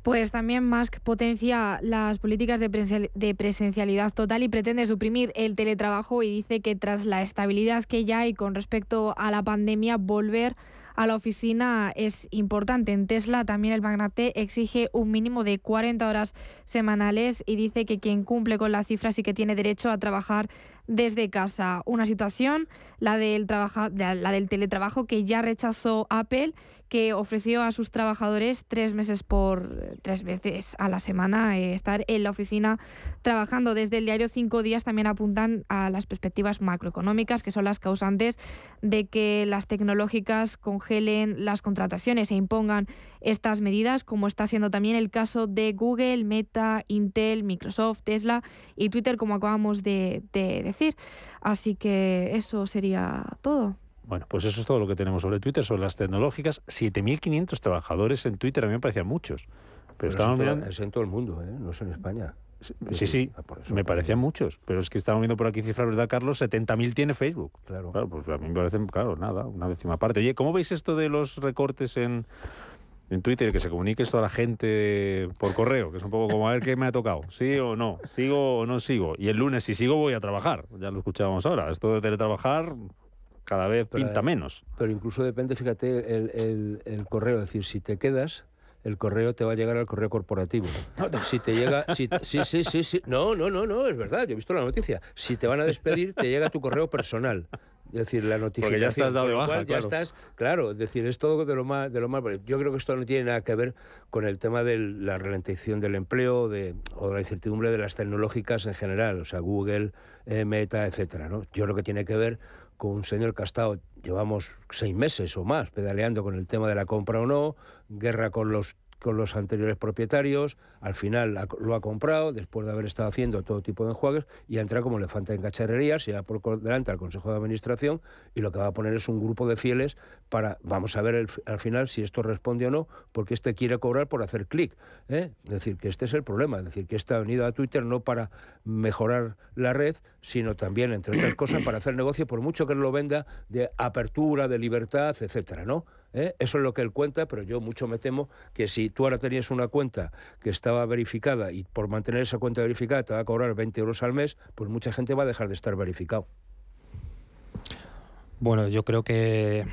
Pues también Musk potencia las políticas de, presencial- de presencialidad total y pretende suprimir el teletrabajo y dice que tras la estabilidad que ya hay con respecto a la pandemia, volver a la oficina es importante. En Tesla también el magnate exige un mínimo de 40 horas semanales y dice que quien cumple con la cifra sí que tiene derecho a trabajar desde casa. Una situación, la del, la del teletrabajo, que ya rechazó Apple que ofreció a sus trabajadores tres meses por tres veces a la semana eh, estar en la oficina trabajando. Desde el diario Cinco Días también apuntan a las perspectivas macroeconómicas, que son las causantes de que las tecnológicas congelen las contrataciones e impongan estas medidas, como está siendo también el caso de Google, Meta, Intel, Microsoft, Tesla y Twitter, como acabamos de decir. Así que eso sería todo. Bueno, pues eso es todo lo que tenemos sobre Twitter, sobre las tecnológicas. 7.500 trabajadores en Twitter, a mí me parecían muchos. Pero, estaban mirando... es en todo el mundo, ¿eh? no es en España. Sí, sí, ah, me parecían muchos, pero es que estamos viendo por aquí cifras, ¿verdad, Carlos? 70.000 tiene Facebook. Claro. Claro, pues a mí me parece, claro, nada, una décima parte. Oye, ¿cómo veis esto de los recortes en, en Twitter, que se comunique esto a la gente por correo, que es un poco como a ver qué me ha tocado, sí o no, sigo o no sigo. Y el lunes, si sigo, voy a trabajar. Ya lo escuchábamos ahora. Esto de teletrabajar, cada vez pinta menos. Pero incluso depende, fíjate, el, correo. Es decir, si te quedas, el correo te va a llegar al correo corporativo. Si te llega, sí, sí, sí, sí. No, no, no, no, es verdad. Yo he visto la noticia. Si te van a despedir, te llega tu correo personal. Es decir, la notificación. Porque ya estás dado de baja, Ya estás, claro, es decir, es todo de lo más, de lo más. Yo creo que esto no tiene nada que ver con el tema de la ralentización del empleo de, o de la incertidumbre de las tecnológicas en general, o sea, Google, eh, Meta, etcétera. ¿no? Yo creo que tiene que ver con un señor que ha estado, llevamos seis meses o más pedaleando con el tema de la compra o no, guerra con los con los anteriores propietarios, al final lo ha comprado, después de haber estado haciendo todo tipo de enjuagues, y ha entrado como elefante en cacharrería, se va por delante al Consejo de Administración, y lo que va a poner es un grupo de fieles para, vamos a ver al final si esto responde o no, porque este quiere cobrar por hacer clic. ¿eh? Es decir, que este es el problema, es decir, que este ha venido a Twitter no para mejorar la red, sino también, entre otras cosas, para hacer negocio, por mucho que lo venda de apertura, de libertad, etcétera, ¿no? ¿Eh? Eso es lo que él cuenta, pero yo mucho me temo que si tú ahora tenías una cuenta que estaba verificada y por mantener esa cuenta verificada te va a cobrar 20 euros al mes, pues mucha gente va a dejar de estar verificado. Bueno, yo creo que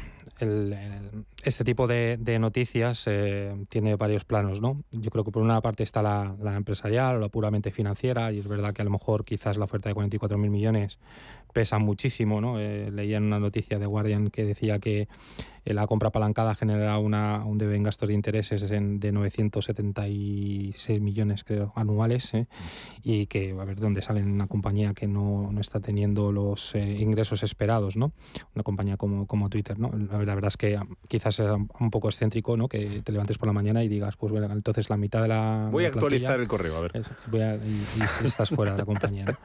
este tipo de, noticias eh, tiene varios planos, ¿no? Yo creo que por una parte está la, empresarial o la puramente financiera, y es verdad que a lo mejor quizás la oferta de 44.000 millones pesa muchísimo, ¿no? Eh, leía en una noticia de Guardian que decía que eh, la compra apalancada genera una, un debe en gastos de intereses de 976 millones, creo, anuales, ¿eh? y que a ver dónde sale una compañía que no, no está teniendo los eh, ingresos esperados, ¿no? Una compañía como, como Twitter, ¿no? La, verdad es que quizás es un poco excéntrico, ¿no? Que te levantes por la mañana y digas, pues bueno, entonces la mitad de la... Voy a actualizar el correo, a ver. y, estás fuera de la compañía, ¿no?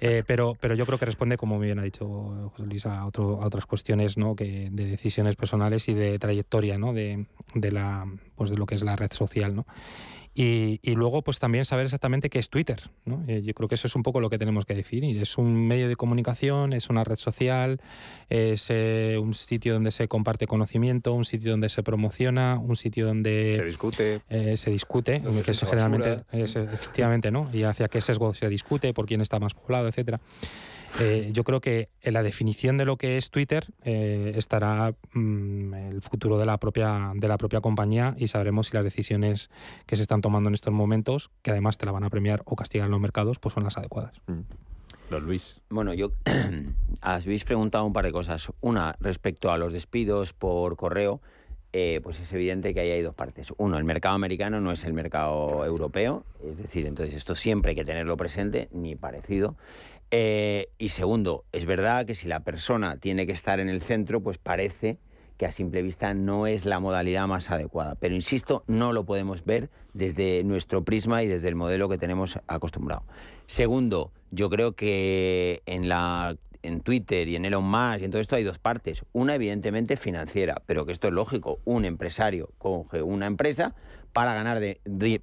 pero, pero yo creo que responde, como bien ha dicho José Luis, a, otro, a otras cuestiones, ¿no? Que de decisiones personales y de trayectoria ¿no? de, de, la, pues de lo que es la red social. ¿no? Y, y, luego, pues también saber exactamente qué es Twitter. ¿no? Eh, yo creo que eso es un poco lo que tenemos que definir. Es un medio de comunicación, es una red social, es eh, un sitio donde se comparte conocimiento, un sitio donde se promociona, un sitio donde se discute, eh, se discute, que es generalmente, es, efectivamente, ¿no? Y hacia qué sesgo se discute, por quién está más poblado, etcétera. Eh, yo creo que en la definición de lo que es Twitter eh, estará mm, el futuro de la, propia, de la propia compañía y sabremos si las decisiones que se están tomando en estos momentos, que además te la van a premiar o castigar en los mercados, pues son las adecuadas. Mm. Luis. Bueno, yo habéis preguntado un par de cosas. Una, respecto a los despidos por correo, eh, pues es evidente que ahí hay dos partes. Uno, el mercado americano no es el mercado europeo, es decir, entonces esto siempre hay que tenerlo presente, ni parecido. Eh, y segundo, es verdad que si la persona tiene que estar en el centro, pues parece que a simple vista no es la modalidad más adecuada. Pero insisto, no lo podemos ver desde nuestro prisma y desde el modelo que tenemos acostumbrado. Segundo, yo creo que en la en Twitter y en Elon Musk y en todo esto hay dos partes. Una, evidentemente, financiera, pero que esto es lógico. Un empresario coge una empresa para ganar,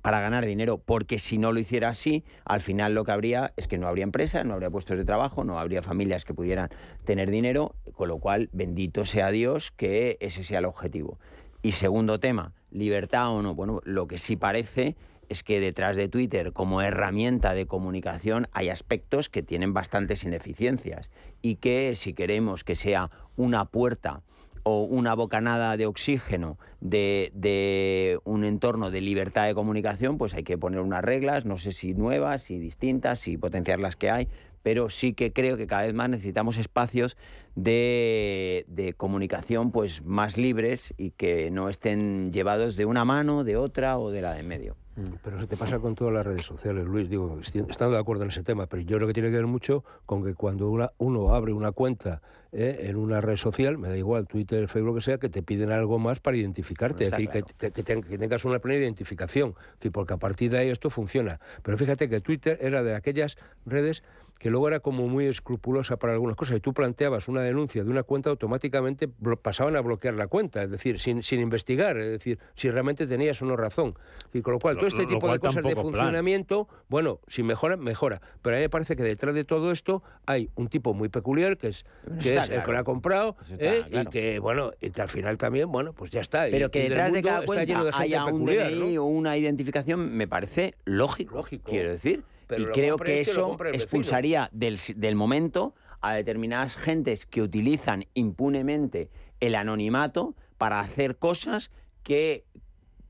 para ganar dinero, porque si no lo hiciera así, al final lo que habría es que no habría empresa, no habría puestos de trabajo, no habría familias que pudieran tener dinero, con lo cual, bendito sea Dios que ese sea el objetivo. Y segundo tema, libertad o no. Bueno, lo que sí parece es que detrás de Twitter como herramienta de comunicación hay aspectos que tienen bastantes ineficiencias y que si queremos que sea una puerta o una bocanada de oxígeno de, un entorno de libertad de comunicación, pues hay que poner unas reglas, no sé si nuevas, si distintas, si potenciar las que hay, pero sí que creo que cada vez más necesitamos espacios de, de, comunicación pues más libres y que no estén llevados de una mano, de otra o de la de medio. Mm, pero se te pasa con todas las redes sociales, Luis. Digo, estando de acuerdo en ese tema, pero yo creo que tiene que ver mucho con que cuando uno abre una cuenta eh, en una red social, me da igual, Twitter, Facebook, lo que sea, que te piden algo más para identificarte. es decir, que, que, tengas una plena identificación. porque a partir de ahí esto funciona. Pero fíjate que Twitter era de aquellas redes que luego era como muy escrupulosa para algunas cosas y tú planteabas una denuncia de una cuenta, automáticamente pasaban a bloquear la cuenta, es decir, sin, sin investigar, es decir, si realmente tenías o no razón. Y con lo cual, todo este tipo de cosas de funcionamiento, bueno, si mejora, mejora. Pero a mí me parece que detrás de todo esto hay un tipo muy peculiar que es, que es el que lo ha comprado ¿eh? y que, bueno, y que al final también, bueno, pues ya está. Pero que detrás de cada cuenta haya un DNI o una identificación me parece lógico, lógico. quiero decir y creo que eso expulsaría del, del momento a determinadas gentes que utilizan impunemente el anonimato para hacer cosas que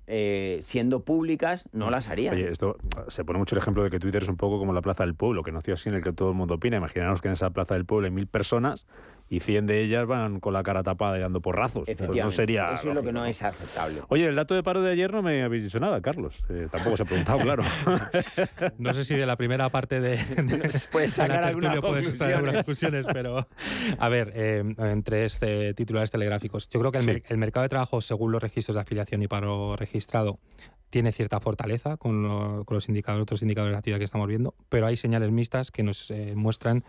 eh, siendo públicas, no las harían. Oye, esto se pone mucho el ejemplo de que Twitter es un poco como la Plaza del Pueblo, que nació así en el que todo el mundo opina. Imaginaros que en esa Plaza del Pueblo hay mil personas y 100 de ellas van con la cara tapada y dando porrazos. Pues no sería Eso es lo que no, es aceptable. Oye, el dato de paro de ayer no me habéis dicho nada, Carlos. Eh, tampoco se ha preguntado, claro. no sé si de la primera parte de, puedes sacar algunas conclusiones, pero a ver, eh, entre este titulares telegráficos, yo creo que el, el mercado de trabajo, según los registros de afiliación y paro registrado, tiene cierta fortaleza con, los otros indicadores de actividad que estamos viendo, pero hay señales mixtas que nos eh, muestran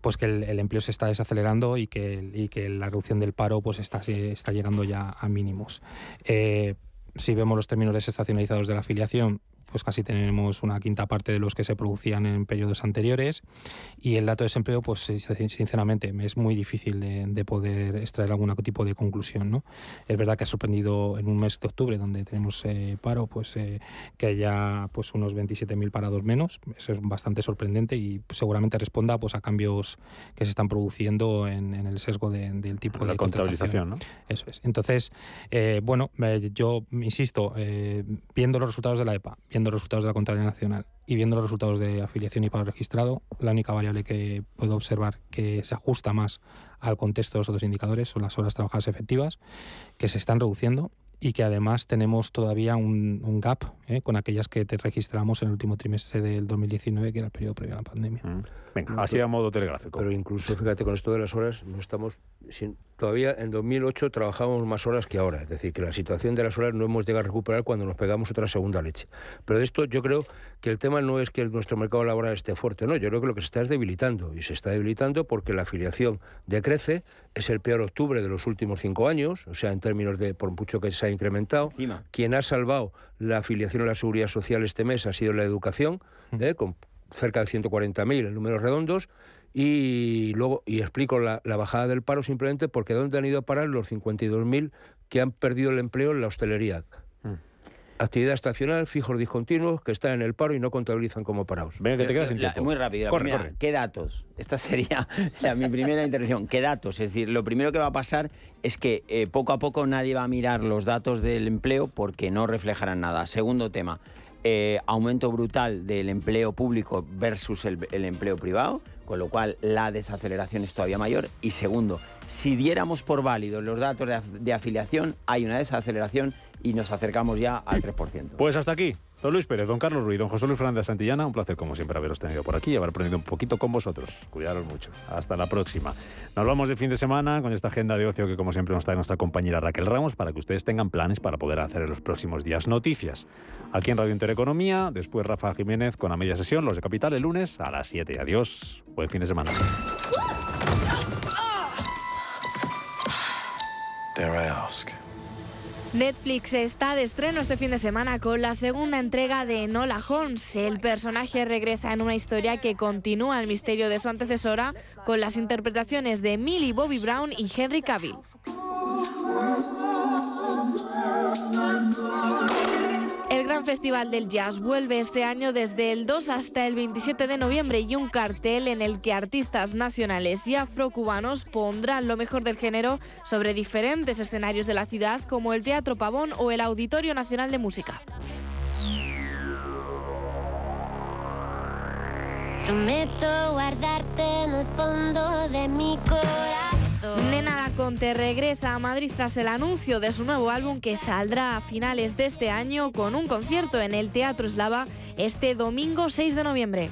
pues que el, empleo se está desacelerando y que, que la reducción del paro pues está, está llegando ya a mínimos. Eh, si vemos los términos desestacionalizados de la afiliación, pues casi tenemos una quinta parte de los que se producían en periodos anteriores y el dato de desempleo, pues sinceramente es muy difícil de, poder extraer algún tipo de conclusión. ¿no? Es verdad que ha sorprendido en un mes de octubre donde tenemos eh, paro, pues eh, que haya pues unos 27.000 parados menos, eso es bastante sorprendente y seguramente responda pues a cambios que se están produciendo en, el sesgo del tipo la de contabilización. ¿no? Eso es. Entonces, eh, bueno, yo insisto, viendo los resultados de la EPA, viendo los resultados de la contabilidad nacional y viendo los resultados de afiliación y paro registrado, la única variable que puedo observar que se ajusta más al contexto de los otros indicadores son las horas trabajadas efectivas, que se están reduciendo y que además tenemos todavía un, gap ¿eh? con aquellas que te registramos en el último trimestre del 2019, que era el periodo previo a la pandemia. Mm. Venga, así a modo telegráfico. Pero incluso, fíjate, con esto de las horas, no estamos. Sin, todavía en 2008 trabajábamos más horas que ahora. Es decir, que la situación de las horas no hemos llegado a recuperar cuando nos pegamos otra segunda leche. Pero de esto yo creo que el tema no es que nuestro mercado laboral esté fuerte, no. Yo creo que lo que se está es debilitando. Y se está debilitando porque la afiliación decrece. Es el peor octubre de los últimos cinco años, o sea, en términos de por mucho que se ha incrementado. Quien ha salvado la afiliación a la seguridad social este mes ha sido la educación, ¿eh? con cerca de 140.000 en números redondos, y luego y explico la, bajada del paro simplemente porque dónde han ido a parar los 52.000 que han perdido el empleo en la hostelería. Mm. Actividad estacional, fijos discontinuos, que están en el paro y no contabilizan como parados. Venga, que te quedas sin tiempo. muy rápido. ¿Qué datos? Esta sería mi primera intervención. ¿Qué datos? Es decir, lo primero que va a pasar es que eh, poco a poco nadie va a mirar los datos del empleo porque no reflejarán nada. Segundo tema, eh, aumento brutal del empleo público versus el, empleo privado, con lo cual la desaceleración es todavía mayor. Y segundo, si diéramos por válidos los datos de afiliación, hay una desaceleración y nos acercamos ya al 3%. Pues hasta aquí. Don Luis Pérez, don Carlos Ruiz, don José Luis Fernández Santillana, un placer como siempre haberos tenido por aquí y haber aprendido un poquito con vosotros. Cuidaros mucho. Hasta la próxima. Nos vamos de fin de semana con esta agenda de ocio que como siempre nos trae nuestra compañera Raquel Ramos para que ustedes tengan planes para poder hacer en los próximos días noticias. Aquí en Radio Intereconomía, después Rafa Jiménez con la media sesión, los de Capital el lunes a las 7. Adiós. Buen fin de semana. Netflix está de estreno este fin de semana con la segunda entrega de Nola Holmes. El personaje regresa en una historia que continúa el misterio de su antecesora con las interpretaciones de Millie Bobby Brown y Henry Cavill. El Gran Festival del Jazz vuelve este año desde el 2 hasta el 27 de noviembre y un cartel en el que artistas nacionales y afrocubanos pondrán lo mejor del género sobre diferentes escenarios de la ciudad como el Teatro Pavón o el Auditorio Nacional de Música. Prometo guardarte en el fondo de mi corazón. Conte regresa a Madrid tras el anuncio de su nuevo álbum que saldrá a finales de este año con un concierto en el Teatro Eslava este domingo 6 de noviembre.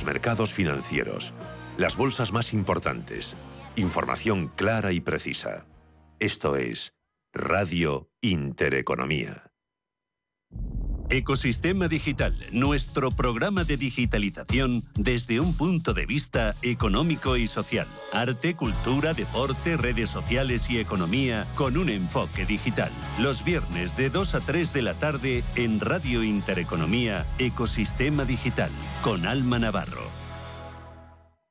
Los mercados financieros. Las bolsas más importantes. Información clara y precisa. Esto es Radio Intereconomía. Ecosistema Digital, nuestro programa de digitalización desde un punto de vista económico y social. Arte, cultura, deporte, redes sociales y economía con un enfoque digital. Los viernes de 2 a 3 de la tarde en Radio Intereconomía, Ecosistema Digital, con Alma Navarro.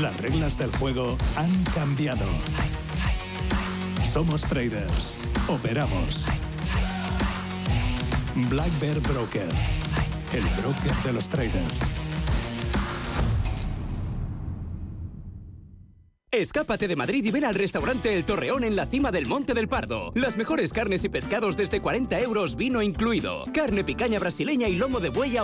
Las reglas del juego han cambiado. Somos traders. Operamos. Black Bear Broker. El broker de los traders. Escápate de Madrid y ven al restaurante El Torreón en la cima del Monte del Pardo. Las mejores carnes y pescados desde 40 euros, vino incluido. Carne picaña brasileña y lomo de buey